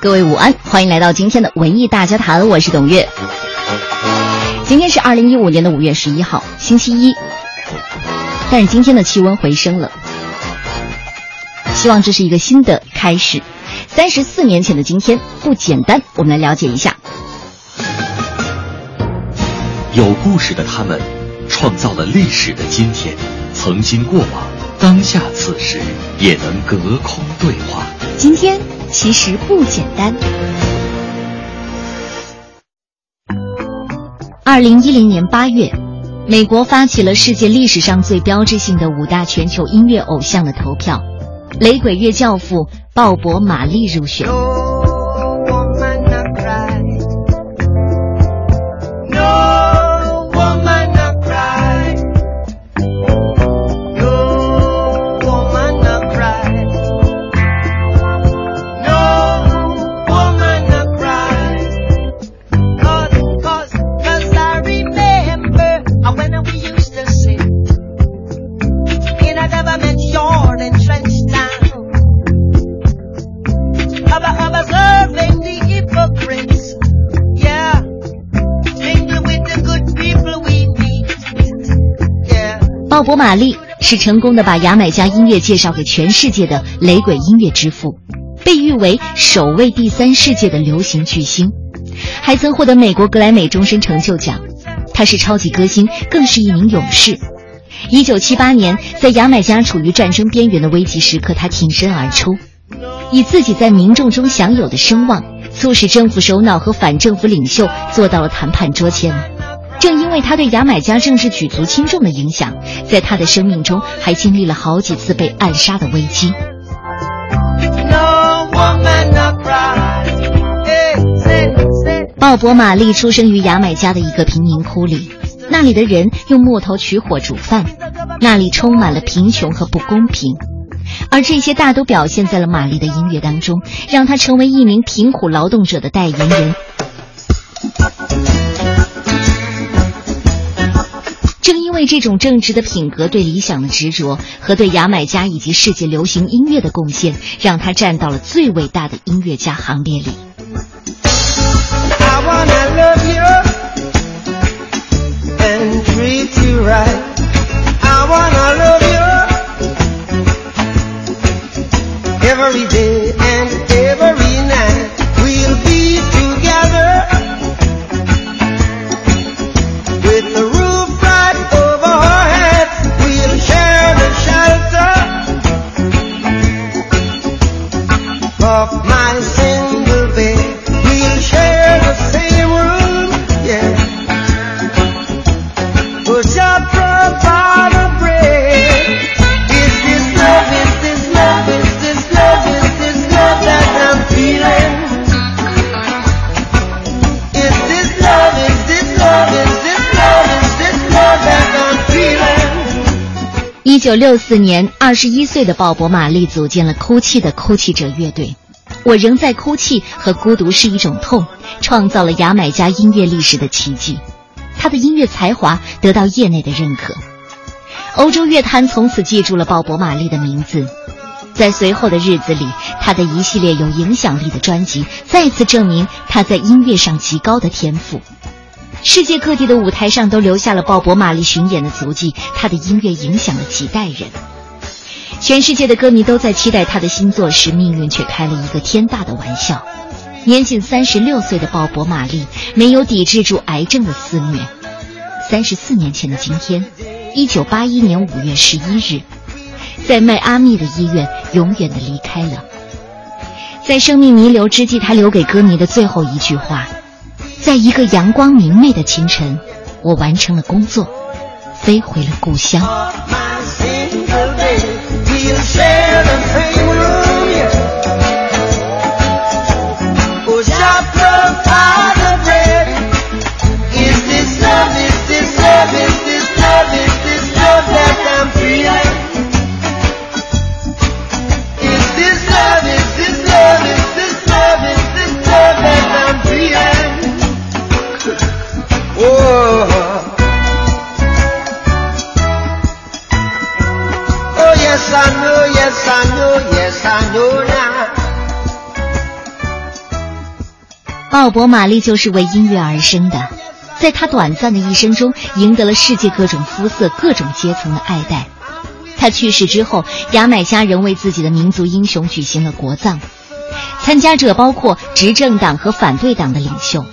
各位午安，欢迎来到今天的文艺大家谈，我是董月。今天是二零一五年的五月十一号，星期一。但是今天的气温回升了，希望这是一个新的开始。三十四年前的今天不简单，我们来了解一下。有故事的他们，创造了历史的今天，曾经过往，当下此时也能隔空对话。今天其实不简单。二零一零年八月，美国发起了世界历史上最标志性的五大全球音乐偶像的投票，雷鬼乐教父鲍勃·马利入选。鲍勃·马利是成功的把牙买加音乐介绍给全世界的雷鬼音乐之父，被誉为首位第三世界的流行巨星，还曾获得美国格莱美终身成就奖。他是超级歌星，更是一名勇士。一九七八年，在牙买加处于战争边缘的危急时刻，他挺身而出，以自己在民众中享有的声望，促使政府首脑和反政府领袖坐到了谈判桌前。正因为他对牙买加政治举足轻重的影响，在他的生命中还经历了好几次被暗杀的危机。鲍勃·马利出生于牙买加的一个贫民窟里，那里的人用木头取火煮饭，那里充满了贫穷和不公平，而这些大都表现在了玛丽的音乐当中，让他成为一名贫苦劳动者的代言人。正因为这种正直的品格、对理想的执着和对牙买加以及世界流行音乐的贡献，让他站到了最伟大的音乐家行列里。一九六四年，二十一岁的鲍勃·马利组建了哭泣的哭泣者乐队。我仍在哭泣和孤独是一种痛，创造了牙买加音乐历史的奇迹。他的音乐才华得到业内的认可，欧洲乐坛从此记住了鲍勃·马利的名字。在随后的日子里，他的一系列有影响力的专辑再次证明他在音乐上极高的天赋。世界各地的舞台上都留下了鲍勃·马利巡演的足迹，他的音乐影响了几代人。全世界的歌迷都在期待他的新作时，命运却开了一个天大的玩笑。年仅三十六岁的鲍勃·马利没有抵制住癌症的肆虐。三十四年前的今天，一九八一年五月十一日，在迈阿密的医院永远的离开了。在生命弥留之际，他留给歌迷的最后一句话。在一个阳光明媚的清晨，我完成了工作，飞回了故乡。鲍勃·玛丽就是为音乐而生的，在他短暂的一生中，赢得了世界各种肤色、各种阶层的爱戴。他去世之后，牙买加人为自己的民族英雄举行了国葬，参加者包括执政党和反对党的领袖。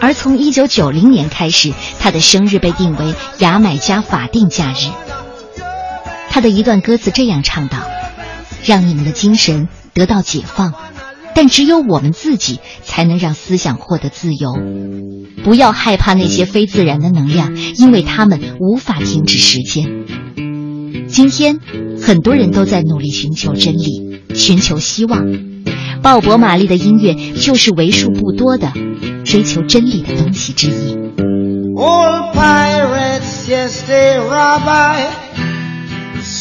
而从1990年开始，他的生日被定为牙买加法定假日。他的一段歌词这样唱道：“让你们的精神得到解放。”但只有我们自己才能让思想获得自由。不要害怕那些非自然的能量，因为他们无法停止时间。今天，很多人都在努力寻求真理，寻求希望。鲍勃·马利的音乐就是为数不多的追求真理的东西之一。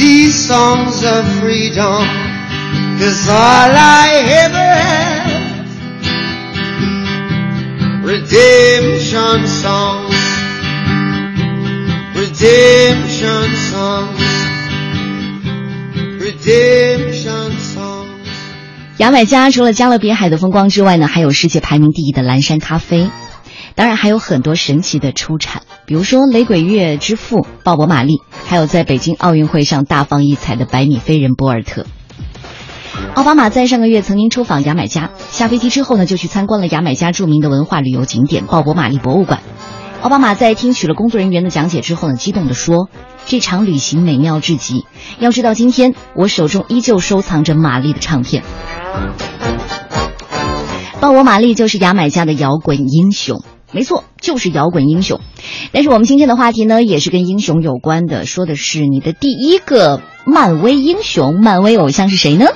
these songs of freedom? is all I ever have Redemption songs, redemption songs, redemption songs. 牙买加除了加勒比海的风光之外呢，还有世界排名第一的蓝山咖啡，当然还有很多神奇的出产，比如说雷鬼乐之父鲍勃·马利，还有在北京奥运会上大放异彩的百米飞人博尔特。奥巴马在上个月曾经出访牙买加，下飞机之后呢，就去参观了牙买加著名的文化旅游景点鲍勃·马利博物馆。奥巴马在听取了工作人员的讲解之后呢，激动地说：“这场旅行美妙至极。要知道，今天我手中依旧收藏着玛丽的唱片。鲍勃·马利就是牙买加的摇滚英雄，没错，就是摇滚英雄。但是我们今天的话题呢，也是跟英雄有关的，说的是你的第一个漫威英雄、漫威偶像是谁呢？”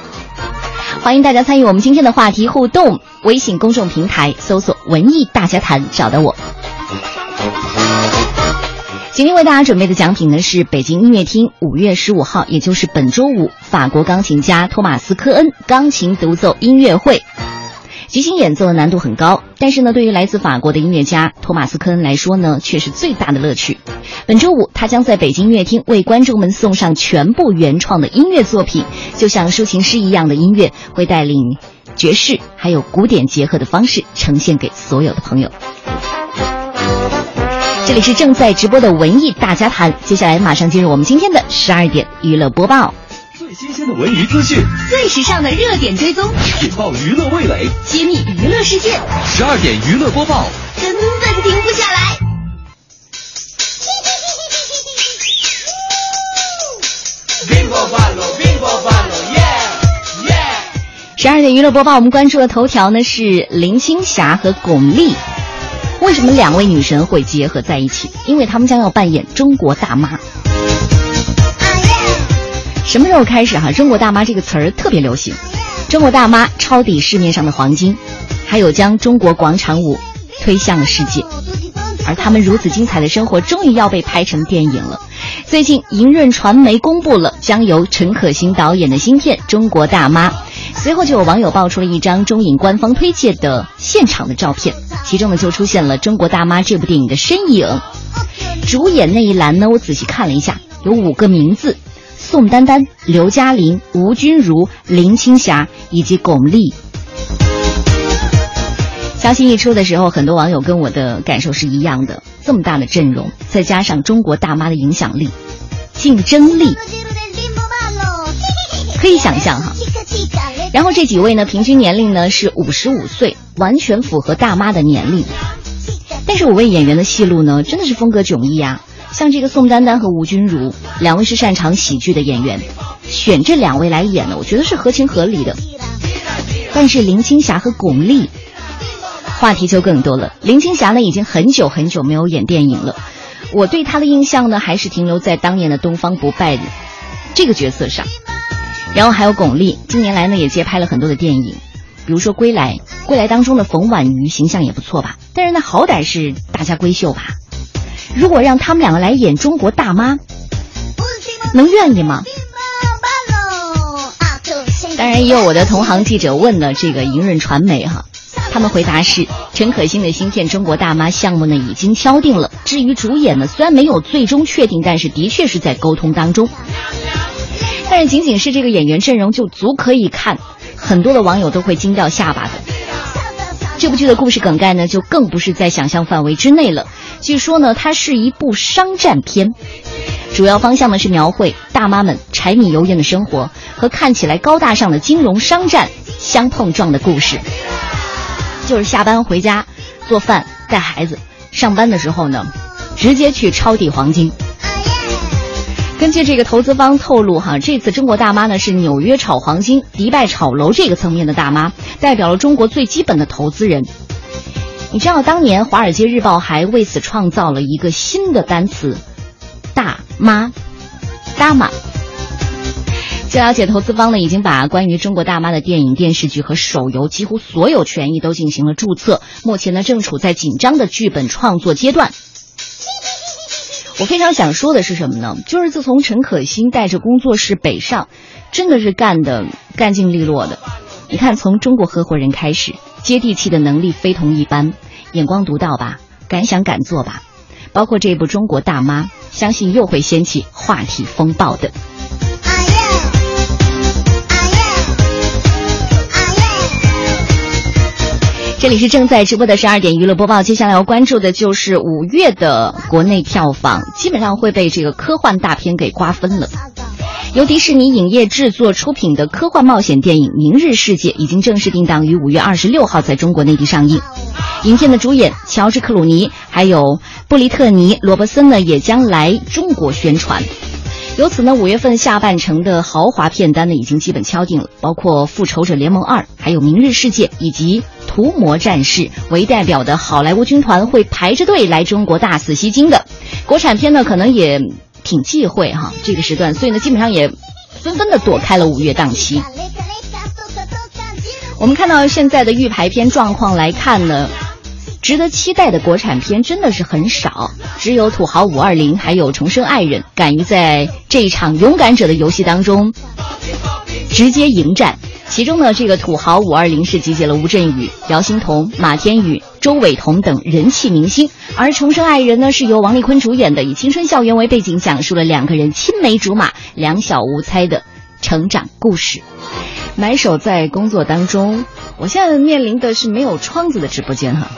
欢迎大家参与我们今天的话题互动，微信公众平台搜索“文艺大家谈”找到我。今天为大家准备的奖品呢是北京音乐厅五月十五号，也就是本周五，法国钢琴家托马斯科恩钢琴独奏音乐会。即兴演奏的难度很高，但是呢，对于来自法国的音乐家托马斯·科恩来说呢，却是最大的乐趣。本周五，他将在北京音乐厅为观众们送上全部原创的音乐作品，就像抒情诗一样的音乐，会带领爵士还有古典结合的方式呈现给所有的朋友。这里是正在直播的文艺大家谈，接下来马上进入我们今天的十二点娱乐播报。新鲜的文娱资讯，最时尚的热点追踪，引爆娱乐味蕾，揭秘娱乐世界。十二点娱乐播报，根本停不下来。十二点娱乐播报，我们关注的头条呢是林青霞和巩俐。为什么两位女神会结合在一起？因为她们将要扮演中国大妈。什么时候开始哈？中国大妈这个词儿特别流行，中国大妈抄底市面上的黄金，还有将中国广场舞推向了世界，而他们如此精彩的生活终于要被拍成电影了。最近，银润传媒公布了将由陈可辛导演的新片《中国大妈》，随后就有网友爆出了一张中影官方推荐的现场的照片，其中呢就出现了《中国大妈》这部电影的身影。主演那一栏呢，我仔细看了一下，有五个名字：宋丹丹、刘嘉玲、吴君如、林青霞以及巩俐。消息一出的时候，很多网友跟我的感受是一样的。这么大的阵容，再加上中国大妈的影响力、竞争力，可以想象哈。然后这几位呢，平均年龄呢是五十五岁，完全符合大妈的年龄。但是五位演员的戏路呢，真的是风格迥异啊。像这个宋丹丹和吴君如，两位是擅长喜剧的演员，选这两位来演呢，我觉得是合情合理的。但是林青霞和巩俐。话题就更多了。林青霞呢，已经很久很久没有演电影了。我对她的印象呢，还是停留在当年的《东方不败》这个角色上。然后还有巩俐，近年来呢也接拍了很多的电影，比如说《归来》，《归来》当中的冯婉瑜形象也不错吧？但是呢，好歹是大家闺秀吧？如果让他们两个来演中国大妈，能愿意吗？当然，也有我的同行记者问了这个银润传媒哈。他们回答是：陈可辛的新片《中国大妈》项目呢已经敲定了。至于主演呢，虽然没有最终确定，但是的确是在沟通当中。但是仅仅是这个演员阵容就足可以看，很多的网友都会惊掉下巴的。这部剧的故事梗概呢，就更不是在想象范围之内了。据说呢，它是一部商战片，主要方向呢是描绘大妈们柴米油盐的生活和看起来高大上的金融商战相碰撞的故事。就是下班回家做饭带孩子，上班的时候呢，直接去抄底黄金。根据这个投资方透露，哈，这次中国大妈呢是纽约炒黄金、迪拜炒楼这个层面的大妈，代表了中国最基本的投资人。你知道当年《华尔街日报》还为此创造了一个新的单词“大妈”，大妈。据了解，投资方呢已经把关于中国大妈的电影、电视剧和手游几乎所有权益都进行了注册，目前呢正处在紧张的剧本创作阶段。我非常想说的是什么呢？就是自从陈可辛带着工作室北上，真的是干的干净利落的。你看，从中国合伙人开始，接地气的能力非同一般，眼光独到吧，敢想敢做吧。包括这部《中国大妈》，相信又会掀起话题风暴的。这里是正在直播的十二点娱乐播报，接下来要关注的就是五月的国内票房，基本上会被这个科幻大片给瓜分了。由迪士尼影业制作出品的科幻冒险电影《明日世界》已经正式定档于五月二十六号在中国内地上映。影片的主演乔治·克鲁尼还有布里特尼·罗伯森呢，也将来中国宣传。由此呢，五月份下半程的豪华片单呢，已经基本敲定了，包括《复仇者联盟二》、还有《明日世界》以及《屠魔战士》为代表的好莱坞军团会排着队来中国大肆吸金的。国产片呢，可能也挺忌讳哈这个时段，所以呢，基本上也纷纷的躲开了五月档期。我们看到现在的预排片状况来看呢。值得期待的国产片真的是很少，只有《土豪五二零》还有《重生爱人》敢于在这一场勇敢者的游戏当中直接迎战。其中呢，这个《土豪五二零》是集结了吴镇宇、姚欣彤、马天宇、周韦彤等人气明星，而《重生爱人》呢是由王丽坤主演的，以青春校园为背景，讲述了两个人青梅竹马、两小无猜的成长故事。买手在工作当中，我现在面临的是没有窗子的直播间哈。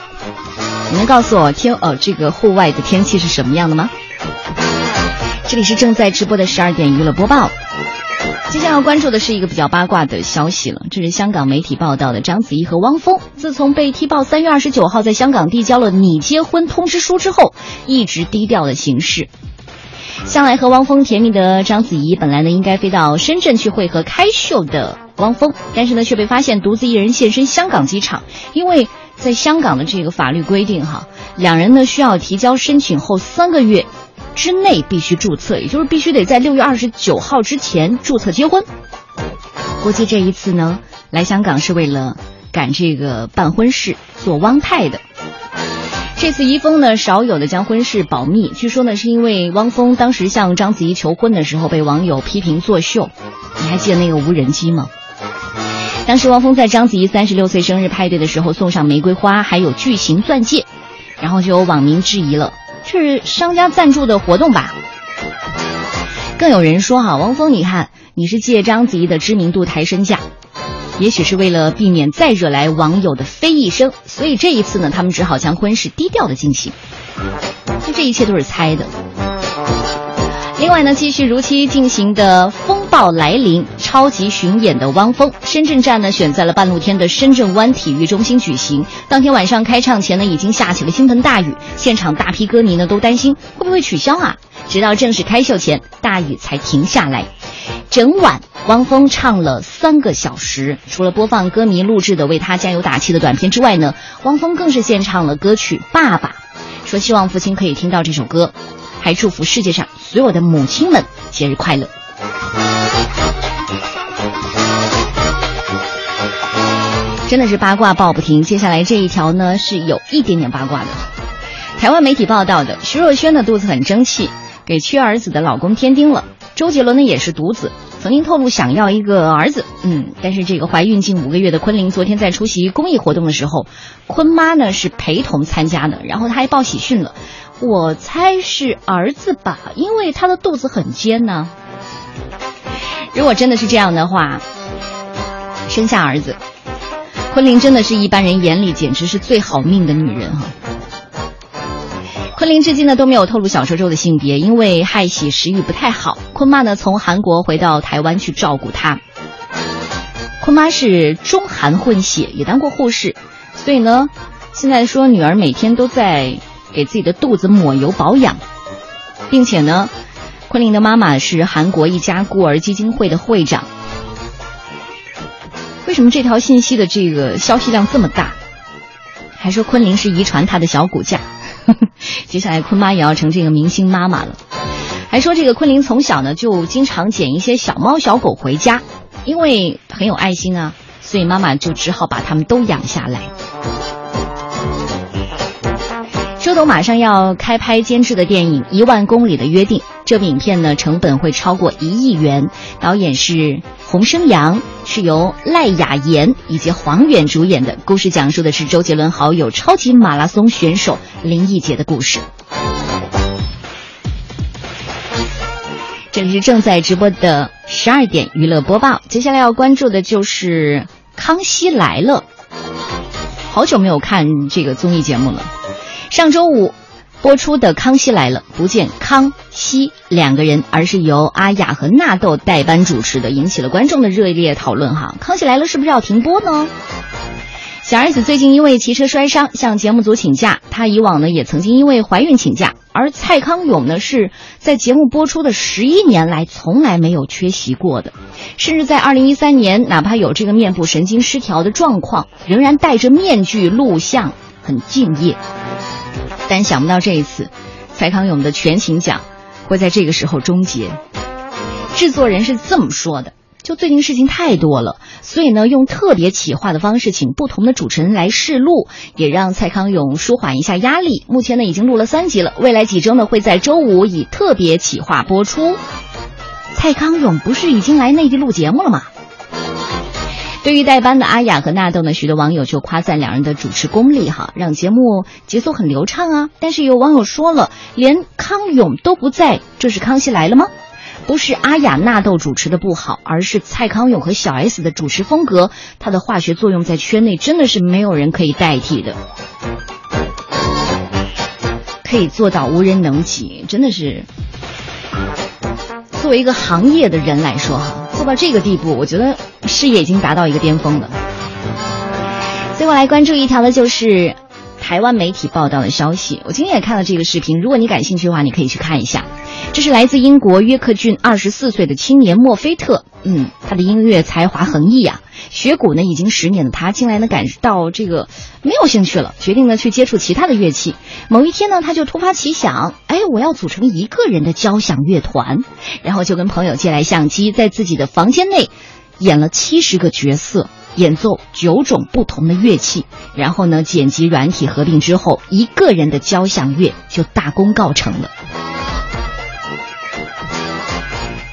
你能告诉我天呃这个户外的天气是什么样的吗？这里是正在直播的十二点娱乐播报。接下来要关注的是一个比较八卦的消息了，这是香港媒体报道的章子怡和汪峰，自从被踢爆三月二十九号在香港递交了拟结婚通知书之后，一直低调的形式。向来和汪峰甜蜜的章子怡，本来呢应该飞到深圳去会合开秀的汪峰，但是呢却被发现独自一人现身香港机场，因为。在香港的这个法律规定，哈，两人呢需要提交申请后三个月之内必须注册，也就是必须得在六月二十九号之前注册结婚。估计这一次呢来香港是为了赶这个办婚事做汪太的。这次一峰呢少有的将婚事保密，据说呢是因为汪峰当时向章子怡求婚的时候被网友批评作秀，你还记得那个无人机吗？当时汪峰在章子怡三十六岁生日派对的时候送上玫瑰花，还有巨型钻戒，然后就有网民质疑了，是商家赞助的活动吧？更有人说哈，汪峰，你看你是借章子怡的知名度抬身价，也许是为了避免再惹来网友的非议声，所以这一次呢，他们只好将婚事低调的进行。那这一切都是猜的。另外呢，继续如期进行的风暴来临超级巡演的汪峰，深圳站呢选在了半露天的深圳湾体育中心举行。当天晚上开唱前呢，已经下起了倾盆大雨，现场大批歌迷呢都担心会不会取消啊。直到正式开秀前，大雨才停下来。整晚，汪峰唱了三个小时，除了播放歌迷录制的为他加油打气的短片之外呢，汪峰更是献唱了歌曲《爸爸》，说希望父亲可以听到这首歌。还祝福世界上所有的母亲们节日快乐。真的是八卦报不停。接下来这一条呢，是有一点点八卦的。台湾媒体报道的，徐若瑄的肚子很争气，给缺儿子的老公添丁了。周杰伦呢也是独子，曾经透露想要一个儿子。嗯，但是这个怀孕近五个月的昆凌，昨天在出席公益活动的时候，昆妈呢是陪同参加的，然后她还报喜讯了。我猜是儿子吧，因为他的肚子很尖呢。如果真的是这样的话，生下儿子，昆凌真的是一般人眼里简直是最好命的女人哈。昆凌至今呢都没有透露小周周的性别，因为害喜食欲不太好。昆妈呢从韩国回到台湾去照顾她。昆妈是中韩混血，也当过护士，所以呢，现在说女儿每天都在。给自己的肚子抹油保养，并且呢，昆凌的妈妈是韩国一家孤儿基金会的会长。为什么这条信息的这个消息量这么大？还说昆凌是遗传她的小骨架，接下来昆妈也要成这个明星妈妈了。还说这个昆凌从小呢就经常捡一些小猫小狗回家，因为很有爱心啊，所以妈妈就只好把它们都养下来。周董马上要开拍监制的电影《一万公里的约定》，这部影片呢成本会超过一亿元，导演是洪生阳，是由赖雅妍以及黄远主演的。故事讲述的是周杰伦好友、超级马拉松选手林忆杰的故事。这里是正在直播的十二点娱乐播报，接下来要关注的就是《康熙来了》。好久没有看这个综艺节目了。上周五播出的《康熙来了》不见康熙两个人，而是由阿雅和纳豆代班主持的，引起了观众的热烈讨论。哈，《康熙来了》是不是要停播呢？小 S 最近因为骑车摔伤向节目组请假，她以往呢也曾经因为怀孕请假，而蔡康永呢是在节目播出的十一年来从来没有缺席过的，甚至在二零一三年，哪怕有这个面部神经失调的状况，仍然戴着面具录像，很敬业。但想不到这一次，蔡康永的全勤奖会在这个时候终结。制作人是这么说的：就最近事情太多了，所以呢，用特别企划的方式，请不同的主持人来试录，也让蔡康永舒缓一下压力。目前呢，已经录了三集了，未来几周呢，会在周五以特别企划播出。蔡康永不是已经来内地录节目了吗？对于代班的阿雅和纳豆呢，许多网友就夸赞两人的主持功力哈，让节目节奏很流畅啊。但是有网友说了，连康永都不在，这是康熙来了吗？不是阿雅纳豆主持的不好，而是蔡康永和小 S 的主持风格，他的化学作用在圈内真的是没有人可以代替的，可以做到无人能及，真的是。作为一个行业的人来说，哈，到这个地步，我觉得事业已经达到一个巅峰了。最后来关注一条的就是台湾媒体报道的消息。我今天也看了这个视频，如果你感兴趣的话，你可以去看一下。这是来自英国约克郡二十四岁的青年莫菲特，嗯，他的音乐才华横溢啊。学鼓呢已经十年的他，近来呢感到这个没有兴趣了，决定呢去接触其他的乐器。某一天呢，他就突发奇想，哎，我要组成一个人的交响乐团，然后就跟朋友借来相机，在自己的房间内演了七十个角色，演奏九种不同的乐器，然后呢剪辑软体合并之后，一个人的交响乐就大功告成了。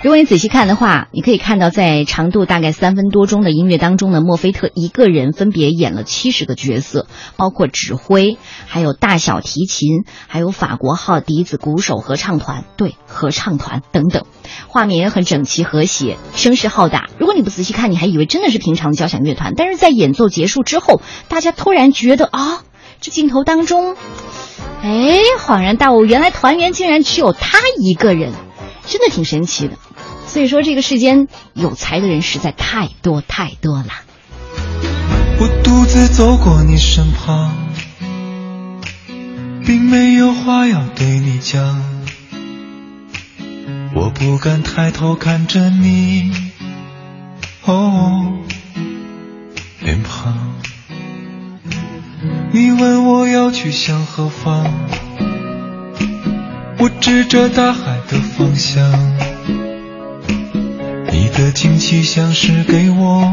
如果你仔细看的话，你可以看到，在长度大概三分多钟的音乐当中呢，墨菲特一个人分别演了七十个角色，包括指挥，还有大小提琴，还有法国号笛子、鼓手、合唱团，对，合唱团等等。画面也很整齐和谐，声势浩大。如果你不仔细看，你还以为真的是平常的交响乐团。但是在演奏结束之后，大家突然觉得啊，这镜头当中，哎，恍然大悟，原来团员竟然只有他一个人，真的挺神奇的。所以说，这个世间有才的人实在太多太多了。我独自走过你身旁，并没有话要对你讲。我不敢抬头看着你，哦，脸庞。你问我要去向何方，我指着大海的方向。你的惊奇像是给我，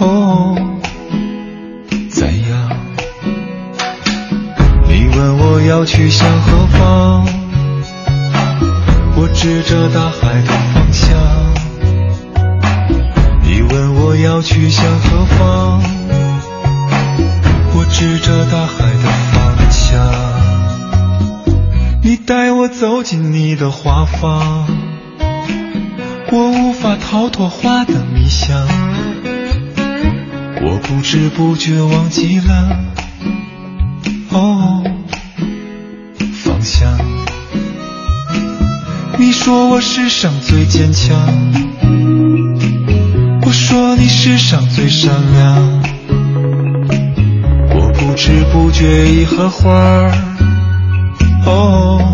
哦，怎样？你问我要去向何方，我指着大海的方向。你问我要去向何方，我指着大海的方向。你带我走进你的画舫。我无法逃脱花的迷香，我不知不觉忘记了哦方向。你说我世上最坚强，我说你世上最善良，我不知不觉已和花儿哦。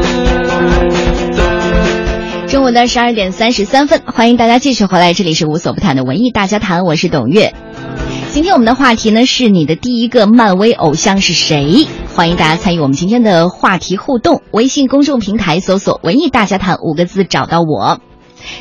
中午的十二点三十三分，欢迎大家继续回来，这里是无所不谈的文艺大家谈，我是董月。今天我们的话题呢是你的第一个漫威偶像是谁？欢迎大家参与我们今天的话题互动。微信公众平台搜索“文艺大家谈”五个字找到我。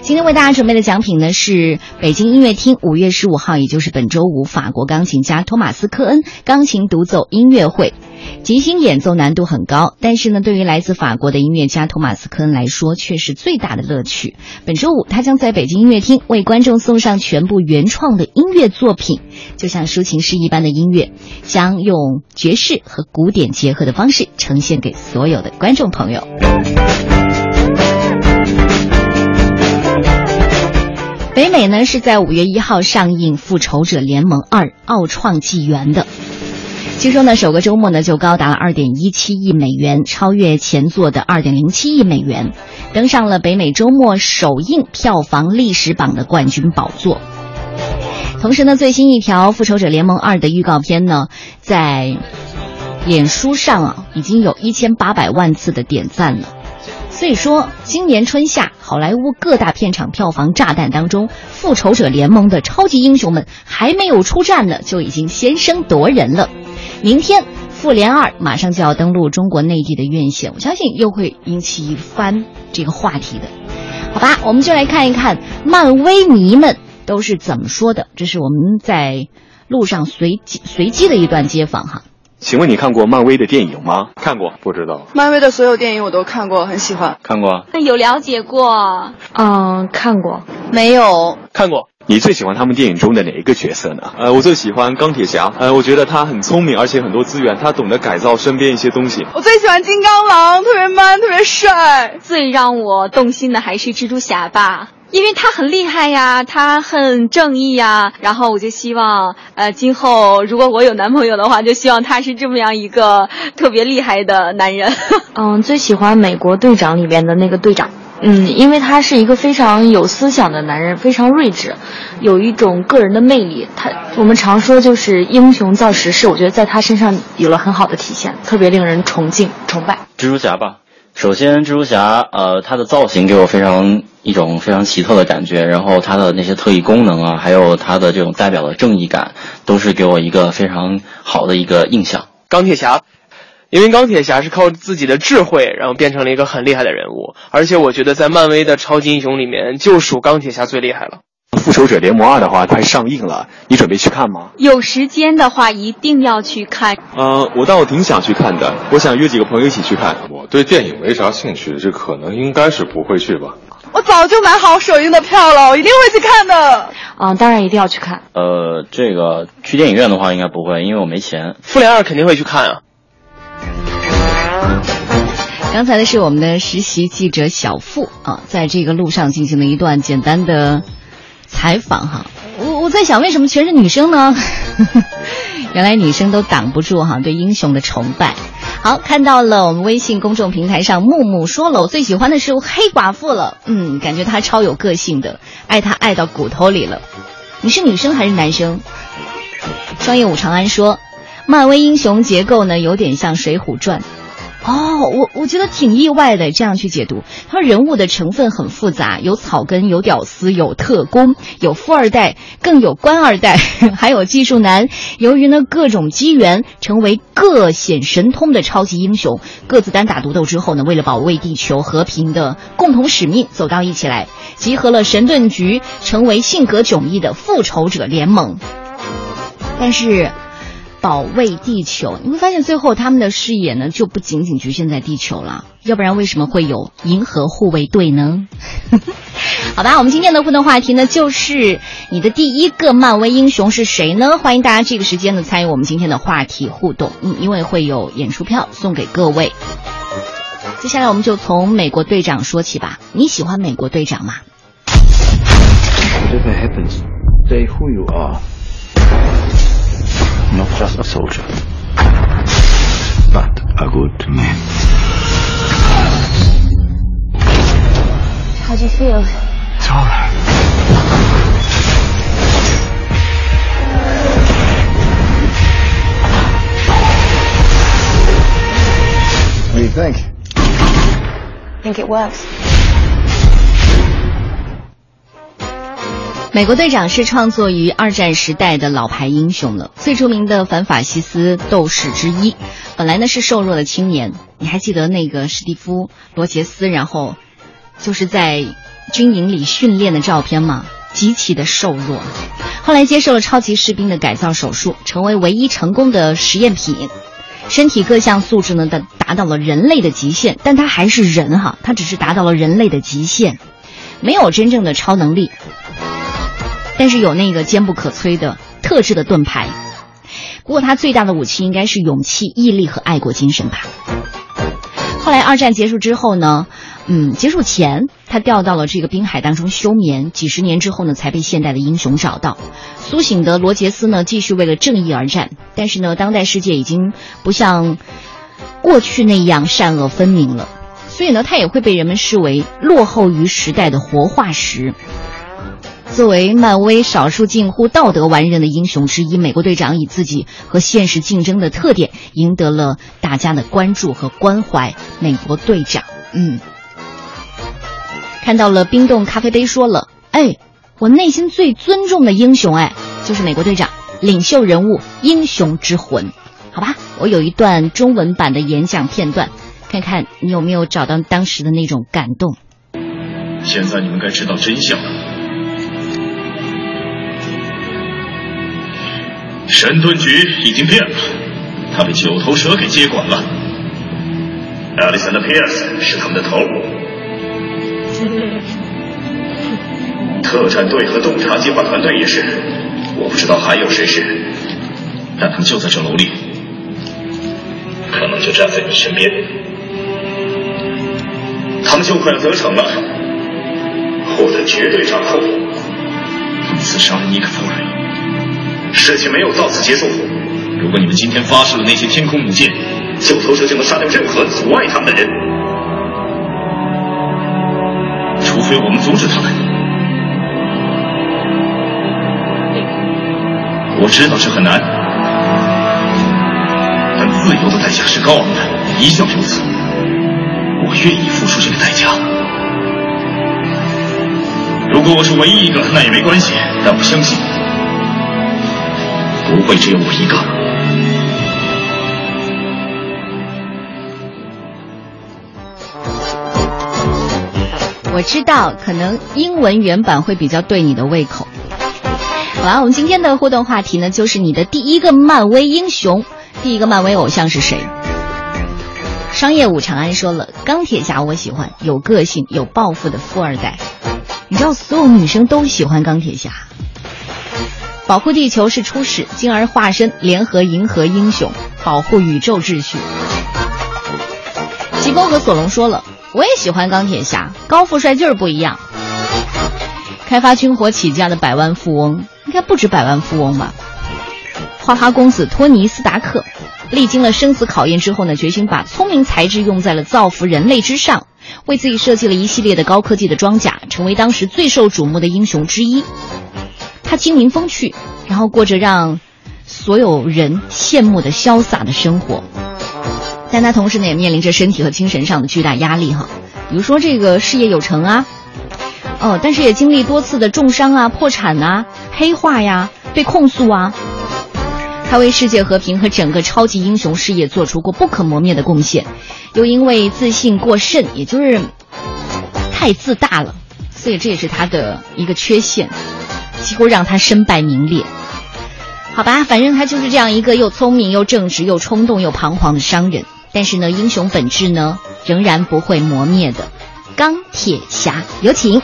今天为大家准备的奖品呢是北京音乐厅五月十五号，也就是本周五，法国钢琴家托马斯科恩钢琴独奏音乐会。即兴演奏难度很高，但是呢，对于来自法国的音乐家托马斯科恩来说，却是最大的乐趣。本周五，他将在北京音乐厅为观众送上全部原创的音乐作品，就像抒情诗一般的音乐，将用爵士和古典结合的方式呈现给所有的观众朋友。北美呢是在五月一号上映《复仇者联盟二：奥创纪元》的。据说呢，首个周末呢就高达了二点一七亿美元，超越前作的二点零七亿美元，登上了北美周末首映票房历史榜的冠军宝座。同时呢，最新一条《复仇者联盟二》的预告片呢，在脸书上啊，已经有一千八百万次的点赞了。所以说，今年春夏好莱坞各大片场票房炸弹当中，《复仇者联盟》的超级英雄们还没有出战呢，就已经先声夺人了。明天《复联二》马上就要登陆中国内地的院线，我相信又会引起一番这个话题的。好吧，我们就来看一看漫威迷们都是怎么说的。这是我们在路上随机随机的一段街访哈。请问你看过漫威的电影吗？看过，不知道。漫威的所有电影我都看过，很喜欢。看过。那有了解过？嗯，看过。没有。看过。你最喜欢他们电影中的哪一个角色呢？呃，我最喜欢钢铁侠。呃，我觉得他很聪明，而且很多资源，他懂得改造身边一些东西。我最喜欢金刚狼，特别 man，特别帅。最让我动心的还是蜘蛛侠吧。因为他很厉害呀，他很正义呀，然后我就希望，呃，今后如果我有男朋友的话，就希望他是这么样一个特别厉害的男人。嗯，最喜欢美国队长里面的那个队长，嗯，因为他是一个非常有思想的男人，非常睿智，有一种个人的魅力。他我们常说就是英雄造时势，我觉得在他身上有了很好的体现，特别令人崇敬崇拜。蜘蛛侠吧。首先，蜘蛛侠，呃，它的造型给我非常一种非常奇特的感觉，然后它的那些特异功能啊，还有它的这种代表的正义感，都是给我一个非常好的一个印象。钢铁侠，因为钢铁侠是靠自己的智慧，然后变成了一个很厉害的人物，而且我觉得在漫威的超级英雄里面，就属钢铁侠最厉害了。复仇者联盟二的话快上映了，你准备去看吗？有时间的话一定要去看。呃，我倒挺想去看的，我想约几个朋友一起去看。我对电影没啥兴趣，这可能应该是不会去吧。我早就买好首映的票了，我一定会去看的。嗯，当然一定要去看。呃，这个去电影院的话应该不会，因为我没钱。复联二肯定会去看啊。刚才的是我们的实习记者小付啊，在这个路上进行了一段简单的。采访哈，我我在想为什么全是女生呢？原来女生都挡不住哈对英雄的崇拜。好，看到了我们微信公众平台上木木说了，我最喜欢的是黑寡妇了。嗯，感觉她超有个性的，爱她爱到骨头里了。你是女生还是男生？双叶武长安说，漫威英雄结构呢有点像《水浒传》。哦，我我觉得挺意外的，这样去解读，他说人物的成分很复杂，有草根，有屌丝，有特工，有富二代，更有官二代，还有技术男。由于呢各种机缘，成为各显神通的超级英雄，各自单打独斗之后呢，为了保卫地球和平的共同使命，走到一起来，集合了神盾局，成为性格迥异的复仇者联盟。但是。保卫地球，你会发现最后他们的视野呢就不仅仅局限在地球了，要不然为什么会有银河护卫队呢？好吧，我们今天的互动话题呢就是你的第一个漫威英雄是谁呢？欢迎大家这个时间呢参与我们今天的话题互动，嗯，因为会有演出票送给各位。接下来我们就从美国队长说起吧，你喜欢美国队长吗？Whatever happens, say who you are. Not just a soldier, but a good man. How do you feel? It's all right. What do you think? I think it works. 美国队长是创作于二战时代的老牌英雄了，最著名的反法西斯斗士之一。本来呢是瘦弱的青年，你还记得那个史蒂夫·罗杰斯，然后就是在军营里训练的照片吗？极其的瘦弱。后来接受了超级士兵的改造手术，成为唯一成功的实验品，身体各项素质呢达达到了人类的极限，但他还是人哈，他只是达到了人类的极限，没有真正的超能力。但是有那个坚不可摧的特制的盾牌，不过他最大的武器应该是勇气、毅力和爱国精神吧。后来二战结束之后呢，嗯，结束前他掉到了这个滨海当中休眠，几十年之后呢才被现代的英雄找到。苏醒的罗杰斯呢继续为了正义而战，但是呢当代世界已经不像过去那样善恶分明了，所以呢他也会被人们视为落后于时代的活化石。作为漫威少数近乎道德完人的英雄之一，美国队长以自己和现实竞争的特点，赢得了大家的关注和关怀。美国队长，嗯，看到了冰冻咖啡杯，说了，哎，我内心最尊重的英雄，哎，就是美国队长，领袖人物，英雄之魂。好吧，我有一段中文版的演讲片段，看看你有没有找到当时的那种感动。现在你们该知道真相了。神盾局已经变了，他被九头蛇给接管了。Alexander Pierce 是他们的头。特战队和洞察计划团队也是，我不知道还有谁是，但他们就在这楼里，可能就站在你身边。他们就快要得逞了，获得绝对掌控。他们刺杀了尼克夫人，事情没有到此结束。如果你们今天发射了那些天空母舰，九头蛇就能杀掉任何阻碍他们的人，除非我们阻止他们。我知道这很难，但自由的代价是高昂的，一向如此。我愿意付出这个代价。如果我是唯一一个，那也没关系。但我相信，不会只有我一个。我知道，可能英文原版会比较对你的胃口。好了，我们今天的互动话题呢，就是你的第一个漫威英雄，第一个漫威偶像是谁？商业五长安说了，钢铁侠我喜欢，有个性、有抱负的富二代。你知道，所有女生都喜欢钢铁侠。保护地球是初始，进而化身联合银河英雄，保护宇宙秩序。疾风和索隆说了，我也喜欢钢铁侠，高富帅就是不一样。开发军火起家的百万富翁，应该不止百万富翁吧？花花公子托尼斯达克，历经了生死考验之后呢，决心把聪明才智用在了造福人类之上，为自己设计了一系列的高科技的装甲，成为当时最受瞩目的英雄之一。他精明风趣，然后过着让所有人羡慕的潇洒的生活，但他同时呢也面临着身体和精神上的巨大压力哈，比如说这个事业有成啊。哦，但是也经历多次的重伤啊、破产啊、黑化呀、被控诉啊。他为世界和平和整个超级英雄事业做出过不可磨灭的贡献，又因为自信过甚，也就是太自大了，所以这也是他的一个缺陷，几乎让他身败名裂。好吧，反正他就是这样一个又聪明又正直又冲动又彷徨的商人。但是呢，英雄本质呢，仍然不会磨灭的。钢铁侠，有请。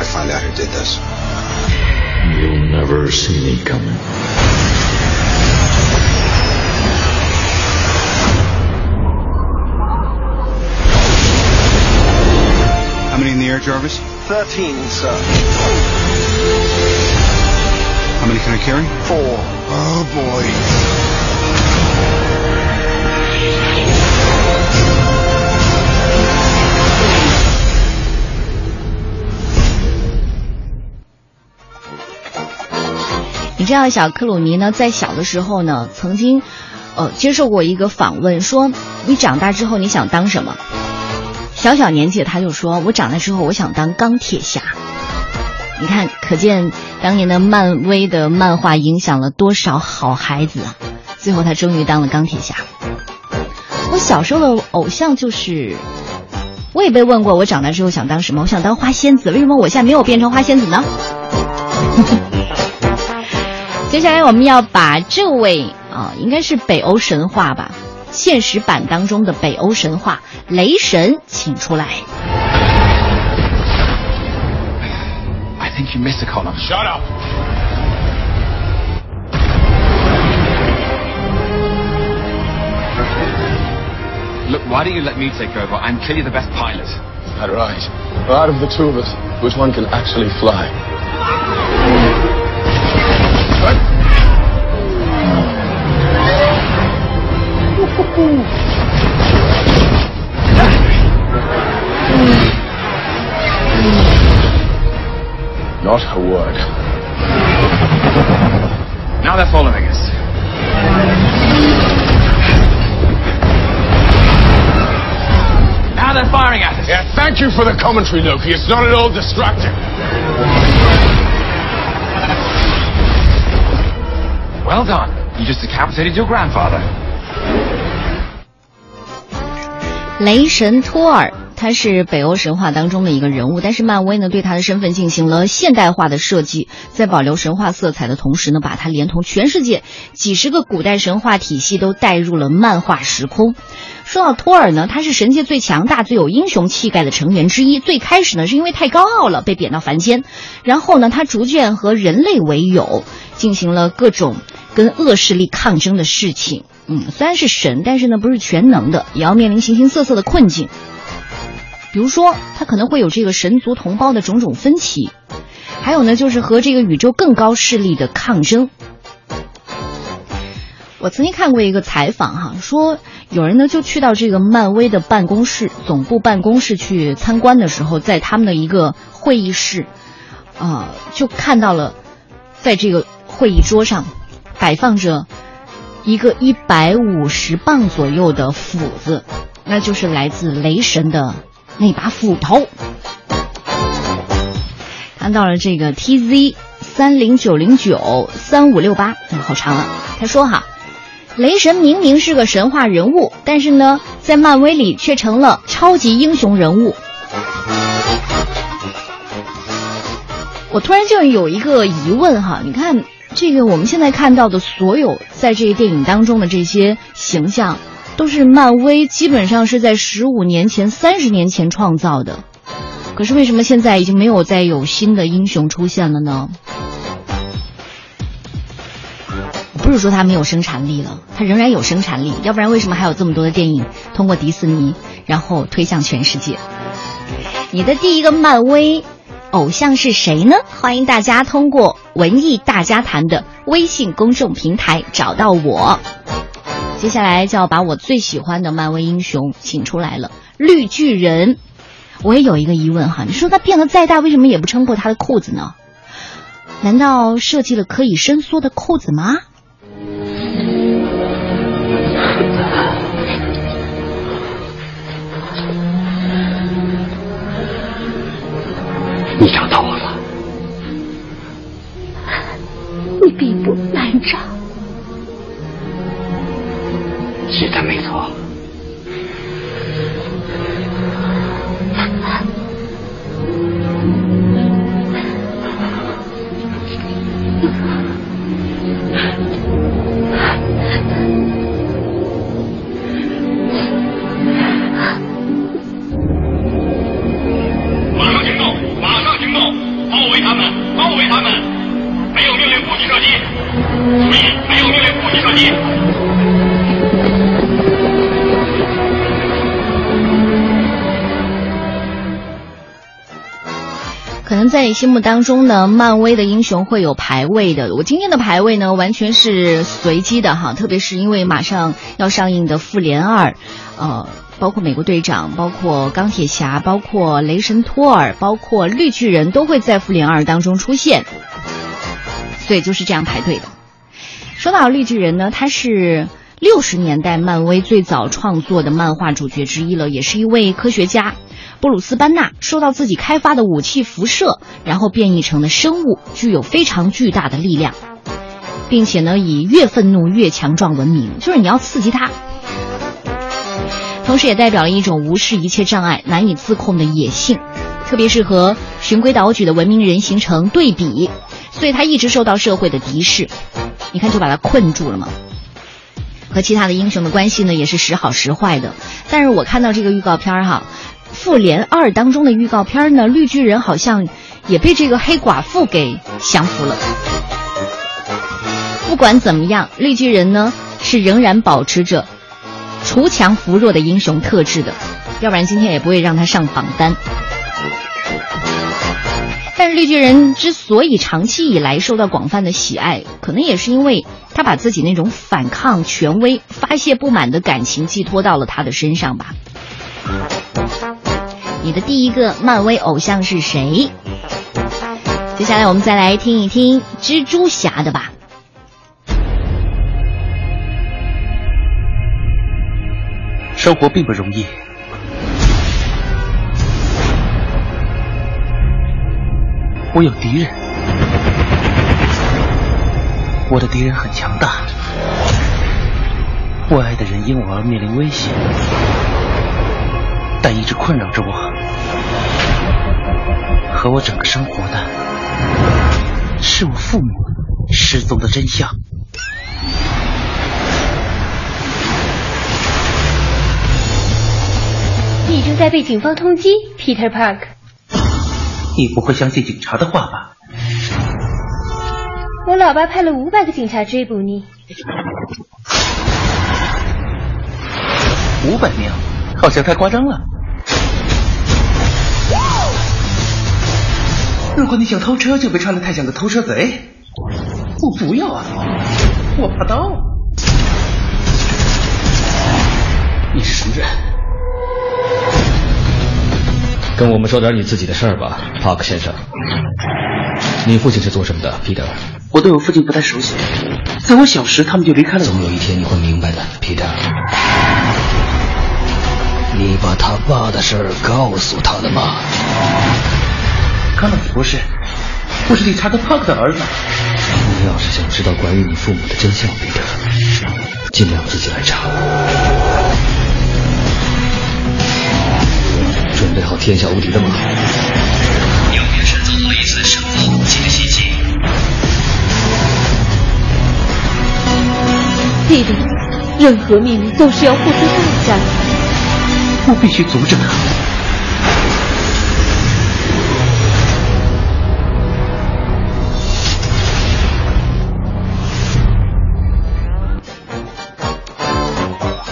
Gotta find out who did this. You'll never see me coming. How many in the air, Jarvis? Thirteen, sir. How many can I carry? Four. Oh boy. 这样小克鲁尼呢，在小的时候呢，曾经，呃，接受过一个访问，说你长大之后你想当什么？小小年纪他就说，我长大之后我想当钢铁侠。你看，可见当年的漫威的漫画影响了多少好孩子啊！最后他终于当了钢铁侠。我小时候的偶像就是，我也被问过，我长大之后想当什么？我想当花仙子。为什么我现在没有变成花仙子呢？接下来我们要把这位啊，应该是北欧神话吧，现实版当中的北欧神话雷神请出来。I think you missed a column. Shut up! Look, why don't you let me take over? I'm clearly the best pilot. That right. Well, out of the two of us, which one can actually fly? Not a word. Now they're following us. Now they're firing at us. Yeah, thank you for the commentary, Loki. It's not at all distracting. Well done. You just decapitated your grandfather. 雷神托尔，他是北欧神话当中的一个人物，但是漫威呢对他的身份进行了现代化的设计，在保留神话色彩的同时呢，把他连同全世界几十个古代神话体系都带入了漫画时空。说到托尔呢，他是神界最强大、最有英雄气概的成员之一。最开始呢，是因为太高傲了，被贬到凡间，然后呢，他逐渐和人类为友，进行了各种跟恶势力抗争的事情。嗯，虽然是神，但是呢，不是全能的，也要面临形形色色的困境。比如说，他可能会有这个神族同胞的种种分歧，还有呢，就是和这个宇宙更高势力的抗争。我曾经看过一个采访，哈，说有人呢就去到这个漫威的办公室总部办公室去参观的时候，在他们的一个会议室，啊，就看到了，在这个会议桌上摆放着。一个一百五十磅左右的斧子，那就是来自雷神的那把斧头。看到了这个 TZ 三零九零九三五六八，好长啊！他说哈，雷神明明是个神话人物，但是呢，在漫威里却成了超级英雄人物。我突然就有一个疑问哈，你看。这个我们现在看到的所有在这个电影当中的这些形象，都是漫威基本上是在十五年前、三十年前创造的。可是为什么现在已经没有再有新的英雄出现了呢？不是说它没有生产力了，它仍然有生产力，要不然为什么还有这么多的电影通过迪士尼然后推向全世界？你的第一个漫威。偶像是谁呢？欢迎大家通过文艺大家谈的微信公众平台找到我。接下来就要把我最喜欢的漫威英雄请出来了——绿巨人。我也有一个疑问哈，你说他变得再大，为什么也不撑破他的裤子呢？难道设计了可以伸缩的裤子吗？心目当中呢，漫威的英雄会有排位的。我今天的排位呢，完全是随机的哈，特别是因为马上要上映的《复联二》，呃，包括美国队长，包括钢铁侠，包括雷神托尔，包括绿巨人都会在《复联二》当中出现，所以就是这样排队的。说到绿巨人呢，他是六十年代漫威最早创作的漫画主角之一了，也是一位科学家。布鲁斯·班纳受到自己开发的武器辐射，然后变异成的生物，具有非常巨大的力量，并且呢，以越愤怒越强壮闻名。就是你要刺激他，同时也代表了一种无视一切障碍、难以自控的野性，特别是和循规蹈矩的文明人形成对比，所以他一直受到社会的敌视。你看，就把他困住了嘛。和其他的英雄的关系呢，也是时好时坏的。但是我看到这个预告片儿哈。复联二当中的预告片呢，绿巨人好像也被这个黑寡妇给降服了。不管怎么样，绿巨人呢是仍然保持着锄强扶弱的英雄特质的，要不然今天也不会让他上榜单。但是绿巨人之所以长期以来受到广泛的喜爱，可能也是因为他把自己那种反抗权威、发泄不满的感情寄托到了他的身上吧。你的第一个漫威偶像是谁？接下来我们再来听一听蜘蛛侠的吧。生活并不容易，我有敌人，我的敌人很强大。我爱的人因我而面临危险，但一直困扰着我和我整个生活的，是我父母失踪的真相。你正在被警方通缉，Peter Park。你不会相信警察的话吧？我老爸派了五百个警察追捕你。五百名，好像太夸张了。如果你想偷车，就别穿的太像个偷车贼。我不要啊，我怕刀。你是什么人？跟我们说点你自己的事儿吧，帕克先生。你父亲是做什么的，彼得？我对我父亲不太熟悉，在我小时他们就离开了。总有一天你会明白的，彼得。你把他爸的事儿告诉他了吗？根本不是，我是理查德·帕克的儿子。你要是想知道关于你父母的真相，彼得，尽量自己来查。准备好天下无敌的吗？永远是最后一次生活惊喜记。弟弟，任何秘密都是要付出代价的。我必须阻止他。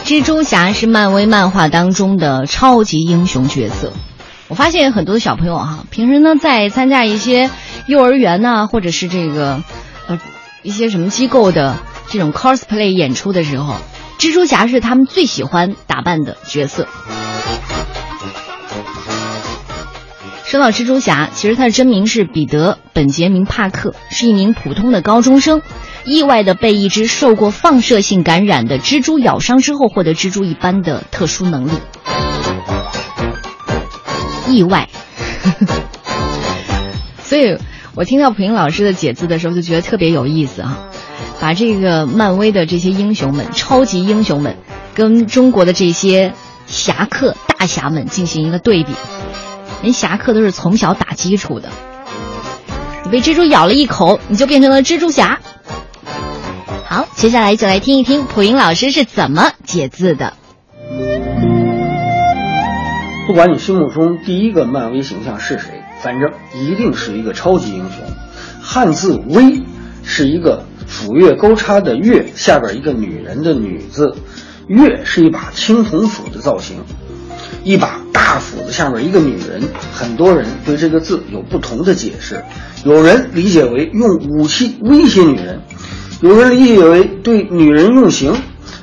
蜘蛛侠是漫威漫画当中的超级英雄角色。我发现很多小朋友哈、平时呢在参加一些幼儿园呐、或者是这个呃一些什么机构的这种 cosplay 演出的时候，蜘蛛侠是他们最喜欢打扮的角色。说到蜘蛛侠，其实他的真名是彼得·本杰明·帕克，是一名普通的高中生，意外的被一只受过放射性感染的蜘蛛咬伤之后，获得蜘蛛一般的特殊能力。意外，所以我听到普英老师的解字的时候，就觉得特别有意思啊，把这个漫威的这些英雄们、超级英雄们，跟中国的这些侠客、大侠们进行一个对比。人侠客都是从小打基础的，你被蜘蛛咬了一口，你就变成了蜘蛛侠。好，接下来就来听一听蒲英老师是怎么解字的。不管你心目中第一个漫威形象是谁，反正一定是一个超级英雄。汉字“威”是一个斧钺钩叉的“钺”下边一个女人的“女”字，钺是一把青铜斧的造型。一把大斧子下边一个女人，很多人对这个字有不同的解释。有人理解为用武器威胁女人，有人理解为对女人用刑，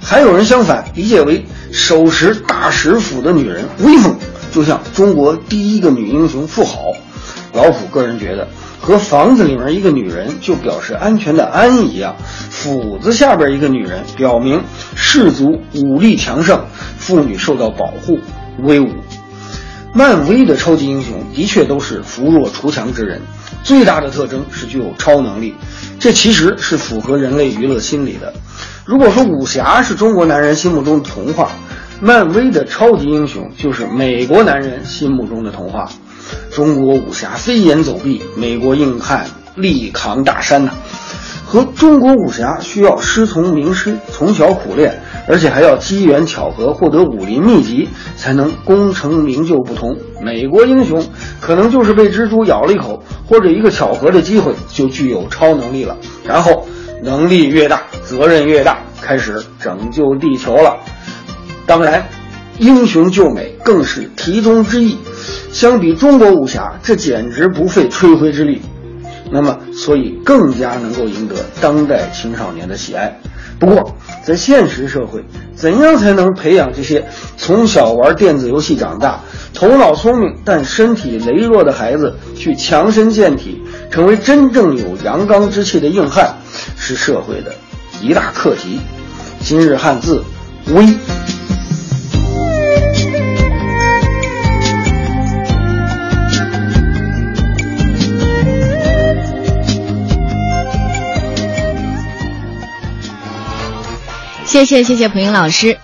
还有人相反理解为手持大石斧的女人威风，就像中国第一个女英雄妇好。老虎个人觉得，和房子里面一个女人就表示安全的安一样，斧子下边一个女人表明氏族武力强盛，妇女受到保护。威武，漫威的超级英雄的确都是扶弱除强之人，最大的特征是具有超能力，这其实是符合人类娱乐心理的。如果说武侠是中国男人心目中的童话，漫威的超级英雄就是美国男人心目中的童话。中国武侠飞檐走壁，美国硬汉力扛大山呐、和中国武侠需要师从名师，从小苦练。而且还要机缘巧合获得武林秘籍才能功成名就不同。美国英雄可能就是被蜘蛛咬了一口，或者一个巧合的机会就具有超能力了。然后能力越大，责任越大，开始拯救地球了。当然，英雄救美更是题中之意。相比中国武侠，这简直不费吹灰之力。那么，所以更加能够赢得当代青少年的喜爱。不过，在现实社会，怎样才能培养这些从小玩电子游戏长大、头脑聪明但身体羸弱的孩子去强身健体，成为真正有阳刚之气的硬汉，是社会的一大课题。今日汉字“威”。谢谢谢谢蒲英老师。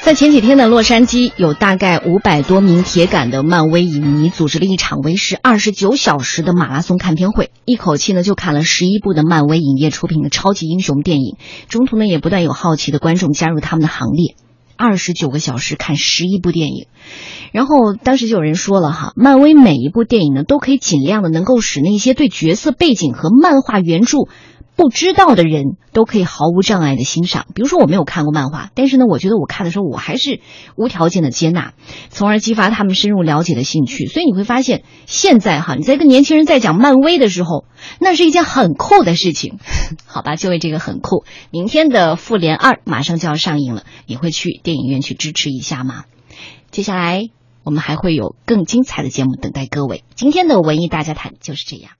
在前几天的洛杉矶，有大概五百多名铁杆的漫威影迷组织了一场为时二十九小时的马拉松看片会，一口气呢就看了十一部的漫威影业出品的超级英雄电影。中途呢也不断有好奇的观众加入他们的行列，二十九个小时看十一部电影。然后当时就有人说了哈，漫威每一部电影呢都可以尽量的能够使那些对角色背景和漫画原著。不知道的人都可以毫无障碍的欣赏。比如说，我没有看过漫画，但是呢，我觉得我看的时候，我还是无条件的接纳，从而激发他们深入了解的兴趣。所以你会发现，现在哈，你在跟年轻人在讲漫威的时候，那是一件很酷的事情。好吧，就为这个很酷。明天的《复联二》马上就要上映了，你会去电影院去支持一下吗？接下来我们还会有更精彩的节目等待各位。今天的文艺大家谈就是这样。